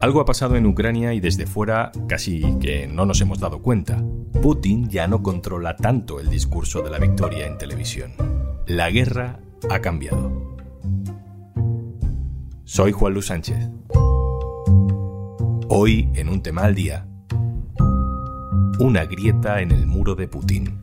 Algo ha pasado en Ucrania y desde fuera casi que no nos hemos dado cuenta. Putin ya no controla tanto el discurso de la victoria en televisión. La guerra ha cambiado. Soy Juan Luis Sánchez. Hoy, en un tema al día, una grieta en el muro de Putin.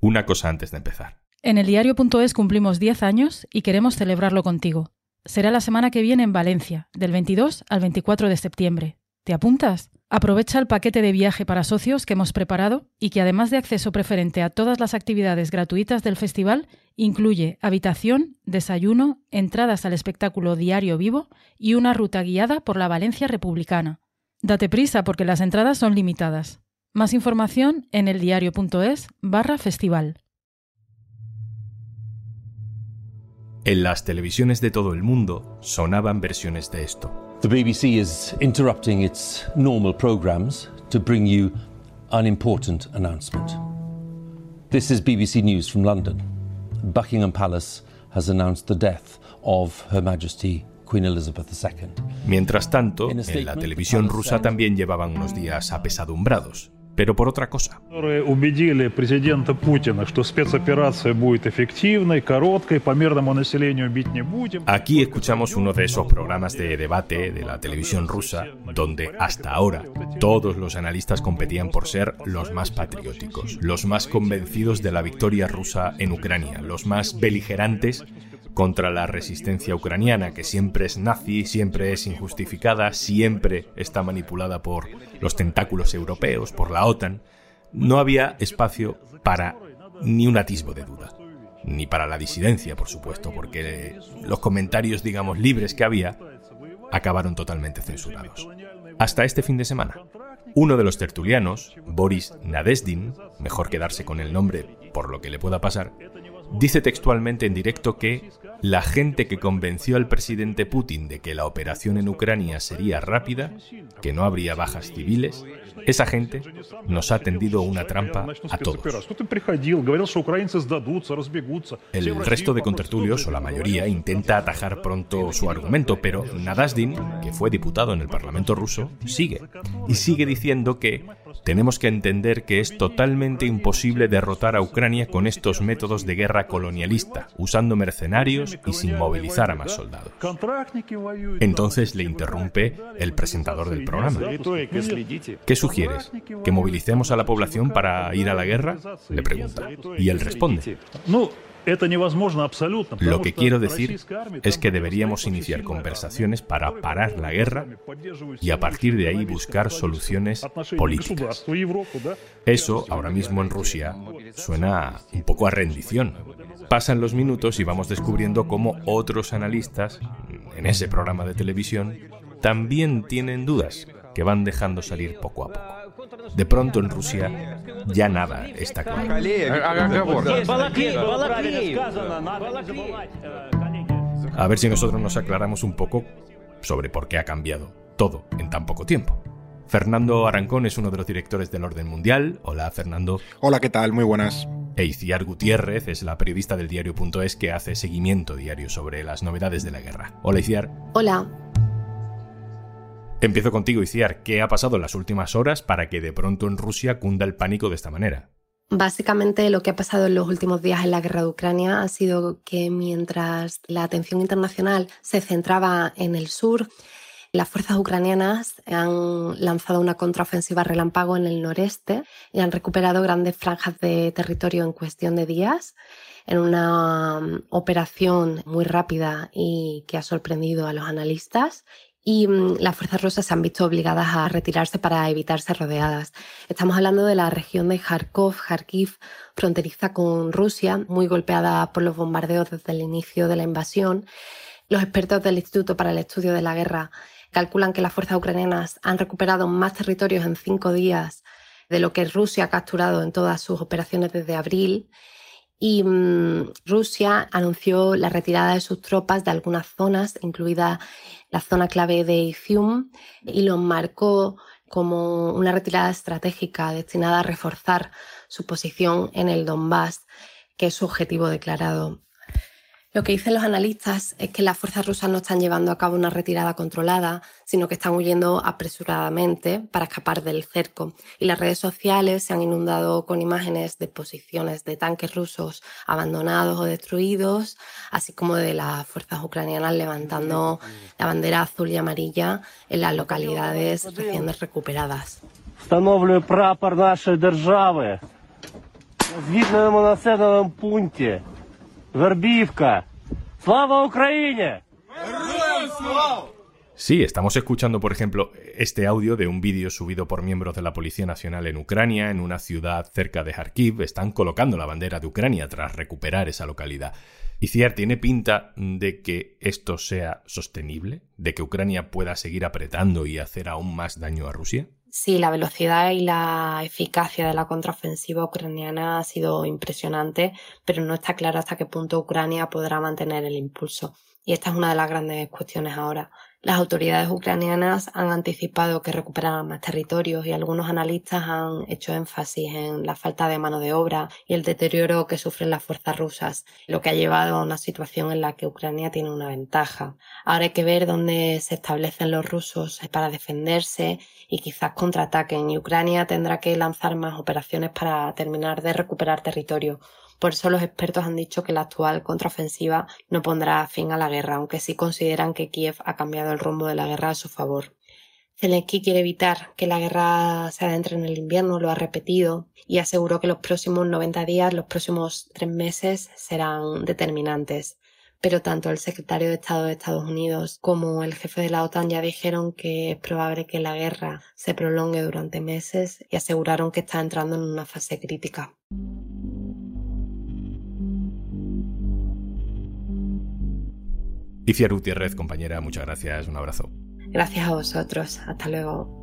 Una cosa antes de empezar. En el diario.es cumplimos 10 años y queremos celebrarlo contigo. Será la semana que viene en Valencia, del 22 al 24 de septiembre. ¿Te apuntas? Aprovecha el paquete de viaje para socios que hemos preparado y que además de acceso preferente a todas las actividades gratuitas del festival, incluye habitación, desayuno, entradas al espectáculo diario vivo y una ruta guiada por la Valencia Republicana. Date prisa porque las entradas son limitadas. Más información en eldiario.es barra festival. En las televisiones de todo el mundo sonaban versiones de esto. The BBC is interrupting its normal programs to bring you an important announcement. This is BBC News from London. Buckingham Palace has announced the death of Her Majesty Queen Elizabeth II. Mientras tanto, en la televisión rusa también llevaban unos días apesadumbrados pero por otra cosa. Aquí escuchamos uno de esos programas de debate de la televisión rusa donde hasta ahora todos los analistas competían por ser los más patrióticos, los más convencidos de la victoria rusa en Ucrania, los más beligerantes contra la resistencia ucraniana, que siempre es nazi, siempre es injustificada, siempre está manipulada por los tentáculos europeos, por la OTAN, no había espacio para ni un atisbo de duda. Ni para la disidencia, por supuesto, porque los comentarios, digamos, libres que había acabaron totalmente censurados. Hasta este fin de semana. Uno de los tertulianos, Boris Nadesdin, mejor quedarse con el nombre por lo que le pueda pasar, dice textualmente en directo que la gente que convenció al presidente Putin de que la operación en Ucrania sería rápida, que no habría bajas civiles, esa gente nos ha tendido una trampa a todos. El resto de contertulios, o la mayoría, intenta atajar pronto su argumento, pero Nadasdin, que fue diputado en el Parlamento ruso, sigue. Y sigue diciendo que tenemos que entender que es totalmente imposible derrotar a Ucrania con estos métodos de guerra colonialista, usando mercenarios y sin movilizar a más soldados. Entonces le interrumpe el presentador del programa. ¿Qué sugieres? ¿Que movilicemos a la población para ir a la guerra? Le pregunta. Y él responde. Lo que quiero decir es que deberíamos iniciar conversaciones para parar la guerra y a partir de ahí buscar soluciones políticas. Eso, ahora mismo en Rusia, suena un poco a rendición. Pasan los minutos y vamos descubriendo cómo otros analistas en ese programa de televisión también tienen dudas que van dejando salir poco a poco. De pronto en Rusia ya nada está claro. A ver si nosotros nos aclaramos un poco sobre por qué ha cambiado todo en tan poco tiempo. Fernando Arancón es uno de los directores del Orden Mundial. Hola, Fernando. Hola, ¿qué tal? Muy buenas. E Iciar Gutiérrez es la periodista del diario.es que hace seguimiento diario sobre las novedades de la guerra. Hola, Iciar. Hola. Empiezo contigo, Iciar. ¿Qué ha pasado en las últimas horas para que de pronto en Rusia cunda el pánico de esta manera? Básicamente lo que ha pasado en los últimos días en la guerra de Ucrania ha sido que mientras la atención internacional se centraba en el sur, las fuerzas ucranianas han lanzado una contraofensiva relámpago en el noreste y han recuperado grandes franjas de territorio en cuestión de días en una um, operación muy rápida y que ha sorprendido a los analistas y mm, las fuerzas rusas se han visto obligadas a retirarse para evitar ser rodeadas. Estamos hablando de la región de Kharkov, Kharkiv, fronteriza con Rusia, muy golpeada por los bombardeos desde el inicio de la invasión. Los expertos del Instituto para el Estudio de la Guerra calculan que las fuerzas ucranianas han recuperado más territorios en cinco días de lo que Rusia ha capturado en todas sus operaciones desde abril y mm, Rusia anunció la retirada de sus tropas de algunas zonas, incluida la zona clave de Izium, y lo marcó como una retirada estratégica destinada a reforzar su posición en el Donbass, que es su objetivo declarado. Lo que dicen los analistas es que las fuerzas rusas no están llevando a cabo una retirada controlada, sino que están huyendo apresuradamente para escapar del cerco. Y las redes sociales se han inundado con imágenes de posiciones de tanques rusos abandonados o destruidos, así como de las fuerzas ucranianas levantando la bandera azul y amarilla en las localidades recién recuperadas. Sí, estamos escuchando, por ejemplo, este audio de un vídeo subido por miembros de la Policía Nacional en Ucrania, en una ciudad cerca de Kharkiv. Están colocando la bandera de Ucrania tras recuperar esa localidad. ¿Y Ciar tiene pinta de que esto sea sostenible? ¿De que Ucrania pueda seguir apretando y hacer aún más daño a Rusia? Sí, la velocidad y la eficacia de la contraofensiva ucraniana ha sido impresionante, pero no está claro hasta qué punto Ucrania podrá mantener el impulso. Y esta es una de las grandes cuestiones ahora. Las autoridades ucranianas han anticipado que recuperarán más territorios y algunos analistas han hecho énfasis en la falta de mano de obra y el deterioro que sufren las fuerzas rusas, lo que ha llevado a una situación en la que Ucrania tiene una ventaja. Ahora hay que ver dónde se establecen los rusos para defenderse y quizás contraataquen y Ucrania tendrá que lanzar más operaciones para terminar de recuperar territorio por eso los expertos han dicho que la actual contraofensiva no pondrá fin a la guerra, aunque sí consideran que Kiev ha cambiado el rumbo de la guerra a su favor. Zelensky quiere evitar que la guerra se adentre en el invierno, lo ha repetido, y aseguró que los próximos 90 días, los próximos tres meses serán determinantes. Pero tanto el secretario de Estado de Estados Unidos como el jefe de la OTAN ya dijeron que es probable que la guerra se prolongue durante meses y aseguraron que está entrando en una fase crítica. Iciar Gutiérrez, compañera, muchas gracias, un abrazo. Gracias a vosotros, hasta luego.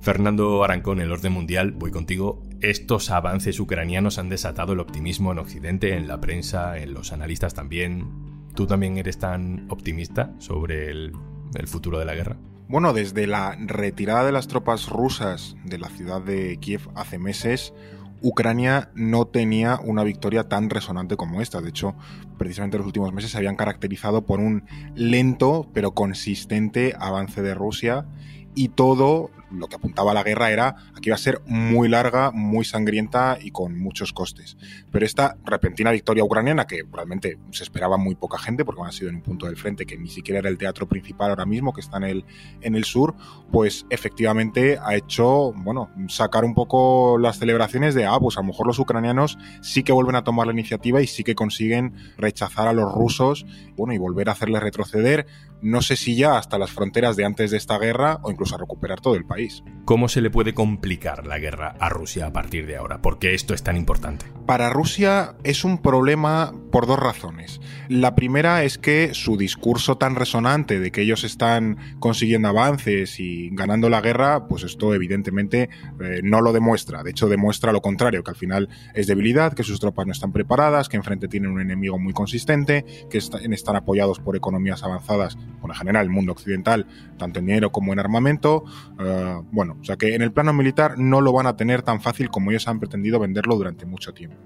Fernando Arancón, el orden mundial, voy contigo. Estos avances ucranianos han desatado el optimismo en Occidente, en la prensa, en los analistas también. ¿Tú también eres tan optimista sobre el, el futuro de la guerra? Bueno, desde la retirada de las tropas rusas de la ciudad de Kiev hace meses, Ucrania no tenía una victoria tan resonante como esta. De hecho, precisamente los últimos meses se habían caracterizado por un lento pero consistente avance de Rusia y todo lo que apuntaba a la guerra era que iba a ser muy larga, muy sangrienta y con muchos costes. Pero esta repentina victoria ucraniana, que realmente se esperaba muy poca gente, porque ha sido en un punto del frente que ni siquiera era el teatro principal ahora mismo, que está en el, en el sur, pues efectivamente ha hecho, bueno, sacar un poco las celebraciones de, ah, pues a lo mejor los ucranianos sí que vuelven a tomar la iniciativa y sí que consiguen rechazar a los rusos, bueno, y volver a hacerles retroceder, no sé si ya hasta las fronteras de antes de esta guerra o incluso a recuperar todo el país. ¿Cómo se le puede complicar la guerra a Rusia a partir de ahora? ¿Por qué esto es tan importante? Para Rusia es un problema por dos razones. La primera es que su discurso tan resonante de que ellos están consiguiendo avances y ganando la guerra, pues esto evidentemente eh, no lo demuestra. De hecho, demuestra lo contrario, que al final es debilidad, que sus tropas no están preparadas, que enfrente tienen un enemigo muy consistente, que están apoyados por economías avanzadas, por en general el mundo occidental, tanto en dinero como en armamento. Eh, bueno, o sea que en el plano militar no lo van a tener tan fácil como ellos han pretendido venderlo durante mucho tiempo.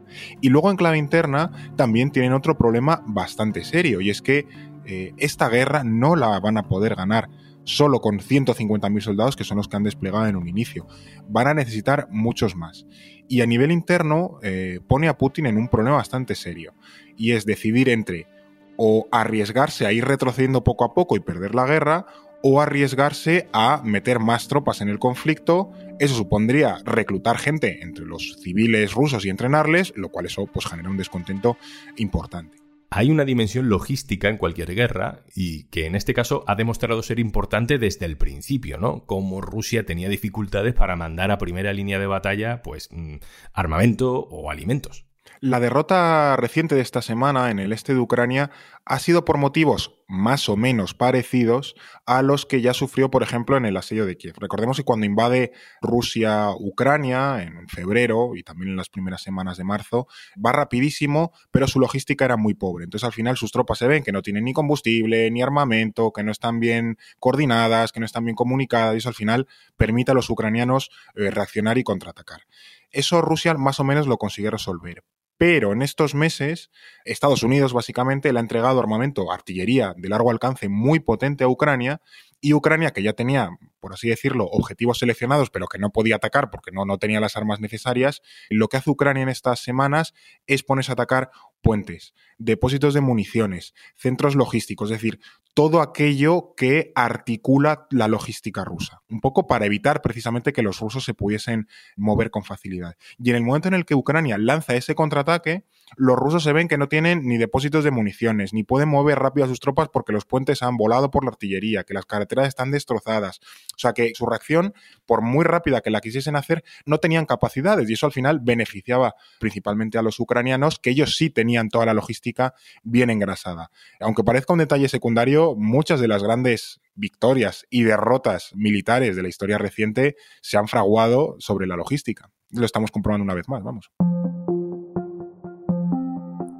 Y luego en clave interna también tienen otro problema bastante serio y es que eh, esta guerra no la van a poder ganar solo con 150.000 soldados que son los que han desplegado en un inicio. Van a necesitar muchos más. Y a nivel interno eh, pone a Putin en un problema bastante serio y es decidir entre o arriesgarse a ir retrocediendo poco a poco y perder la guerra o arriesgarse a meter más tropas en el conflicto. Eso supondría reclutar gente entre los civiles rusos y entrenarles, lo cual eso pues genera un descontento importante. Hay una dimensión logística en cualquier guerra y que en este caso ha demostrado ser importante desde el principio, ¿no? Como Rusia tenía dificultades para mandar a primera línea de batalla pues mm, armamento o alimentos. La derrota reciente de esta semana en el este de Ucrania ha sido por motivos más o menos parecidos a los que ya sufrió, por ejemplo, en el asedio de Kiev. Recordemos que cuando invade Rusia Ucrania en febrero y también en las primeras semanas de marzo, va rapidísimo, pero su logística era muy pobre. Entonces al final sus tropas se ven que no tienen ni combustible, ni armamento, que no están bien coordinadas, que no están bien comunicadas y eso al final permite a los ucranianos eh, reaccionar y contraatacar. Eso Rusia más o menos lo consigue resolver Pero en estos meses, Estados Unidos básicamente le ha entregado armamento, artillería de largo alcance muy potente a Ucrania y Ucrania, que ya tenía, por así decirlo, objetivos seleccionados, pero que no podía atacar porque no, no tenía las armas necesarias, lo que hace Ucrania en estas semanas es ponerse a atacar puentes, depósitos de municiones, centros logísticos, es decir, todo aquello que articula la logística rusa, un poco para evitar precisamente que los rusos se pudiesen mover con facilidad. Y en el momento en el que Ucrania lanza ese contraataque, los rusos se ven que no tienen ni depósitos de municiones, ni pueden mover rápido a sus tropas porque los puentes han volado por la artillería, que las carreteras están destrozadas. O sea que su reacción, por muy rápida que la quisiesen hacer, no tenían capacidades y eso al final beneficiaba principalmente a los ucranianos, que ellos sí tenían toda la logística bien engrasada. Aunque parezca un detalle secundario, muchas de las grandes victorias y derrotas militares de la historia reciente se han fraguado sobre la logística. Lo estamos comprobando una vez más, vamos.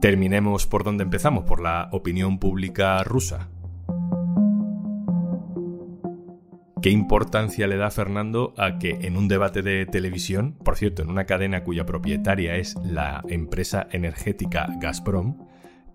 Terminemos por donde empezamos, por la opinión pública rusa. ¿Qué importancia le da Fernando a que en un debate de televisión, por cierto, en una cadena cuya propietaria es la empresa energética Gazprom,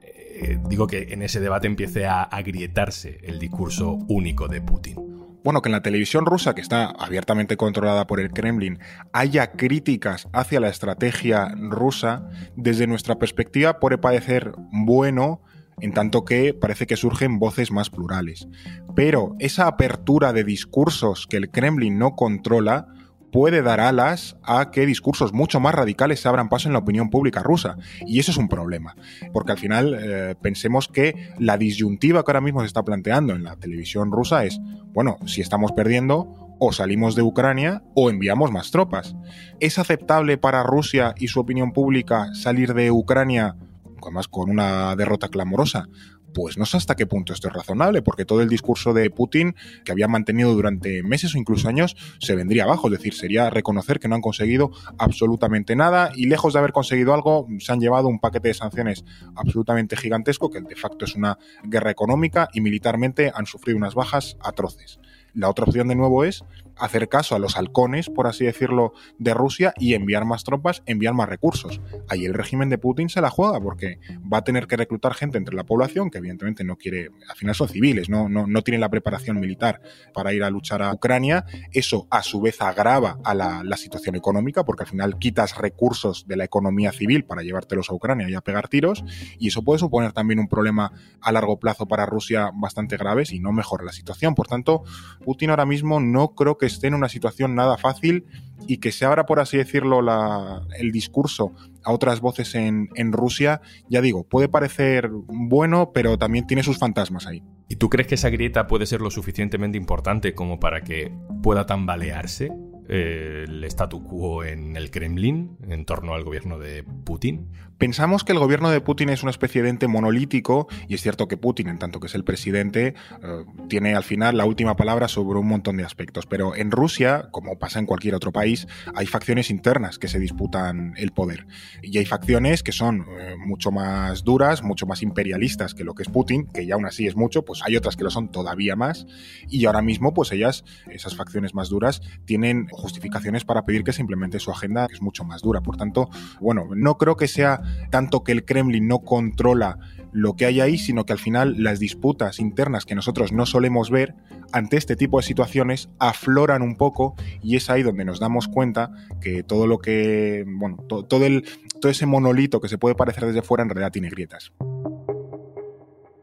eh, digo que en ese debate empiece a agrietarse el discurso único de Putin? Bueno, que en la televisión rusa, que está abiertamente controlada por el Kremlin, haya críticas hacia la estrategia rusa, desde nuestra perspectiva puede parecer bueno, en tanto que parece que surgen voces más plurales. Pero esa apertura de discursos que el Kremlin no controla, puede dar alas a que discursos mucho más radicales se abran paso en la opinión pública rusa. Y eso es un problema, porque al final eh, pensemos que la disyuntiva que ahora mismo se está planteando en la televisión rusa es, bueno, si estamos perdiendo, o salimos de Ucrania o enviamos más tropas. ¿Es aceptable para Rusia y su opinión pública salir de Ucrania, además con una derrota clamorosa? Pues no sé hasta qué punto esto es razonable, porque todo el discurso de Putin, que había mantenido durante meses o incluso años, se vendría abajo. Es decir, sería reconocer que no han conseguido absolutamente nada y lejos de haber conseguido algo, se han llevado un paquete de sanciones absolutamente gigantesco, que de facto es una guerra económica y militarmente han sufrido unas bajas atroces. La otra opción de nuevo es hacer caso a los halcones, por así decirlo, de Rusia y enviar más tropas, enviar más recursos. Ahí el régimen de Putin se la juega porque va a tener que reclutar gente entre la población que evidentemente no quiere, al final son civiles, no, no, no tienen la preparación militar para ir a luchar a Ucrania. Eso a su vez agrava a la, situación económica porque al final quitas recursos de la economía civil para llevártelos a Ucrania y a pegar tiros y eso puede suponer también un problema a largo plazo para Rusia bastante grave si no mejora la situación. Por tanto, Putin ahora mismo no creo que esté en una situación nada fácil y que se abra, por así decirlo, la, el discurso a otras voces en, en Rusia, ya digo, puede parecer bueno, pero también tiene sus fantasmas ahí. ¿Y tú crees que esa grieta puede ser lo suficientemente importante como para que pueda tambalearse el statu quo en el Kremlin en torno al gobierno de Putin? Pensamos que el gobierno de Putin es una especie de ente monolítico y es cierto que Putin, en tanto que es el presidente, eh, tiene al final la última palabra sobre un montón de aspectos. Pero en Rusia, como pasa en cualquier otro país, hay facciones internas que se disputan el poder. Y hay facciones que son eh, mucho más duras, mucho más imperialistas que lo que es Putin, que ya aún así es mucho, pues hay otras que lo son todavía más. Y ahora mismo, pues ellas, esas facciones más duras, tienen justificaciones para pedir que se implemente su agenda, que es mucho más dura. Por tanto, bueno, no creo que sea tanto que el Kremlin no controla lo que hay ahí, sino que al final las disputas internas que nosotros no solemos ver ante este tipo de situaciones afloran un poco y es ahí donde nos damos cuenta que todo lo que, bueno, todo, el, todo ese monolito que se puede parecer desde fuera en realidad tiene grietas.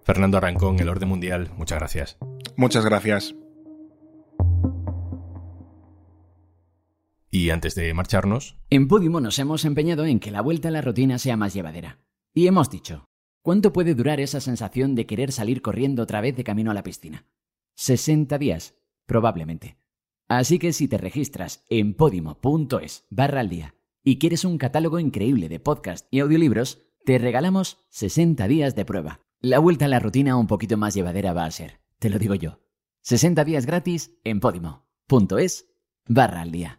Fernando Arancón, el Orden Mundial, muchas gracias. Muchas gracias. Y antes de marcharnos... En Podimo nos hemos empeñado en que la vuelta a la rutina sea más llevadera. Y hemos dicho, ¿cuánto puede durar esa sensación de querer salir corriendo otra vez de camino a la piscina? 60 días, probablemente. Así que si te registras en podimo.es barra al día y quieres un catálogo increíble de podcast y audiolibros, te regalamos 60 días de prueba. La vuelta a la rutina un poquito más llevadera va a ser, te lo digo yo. 60 días gratis en podimo.es barra al día.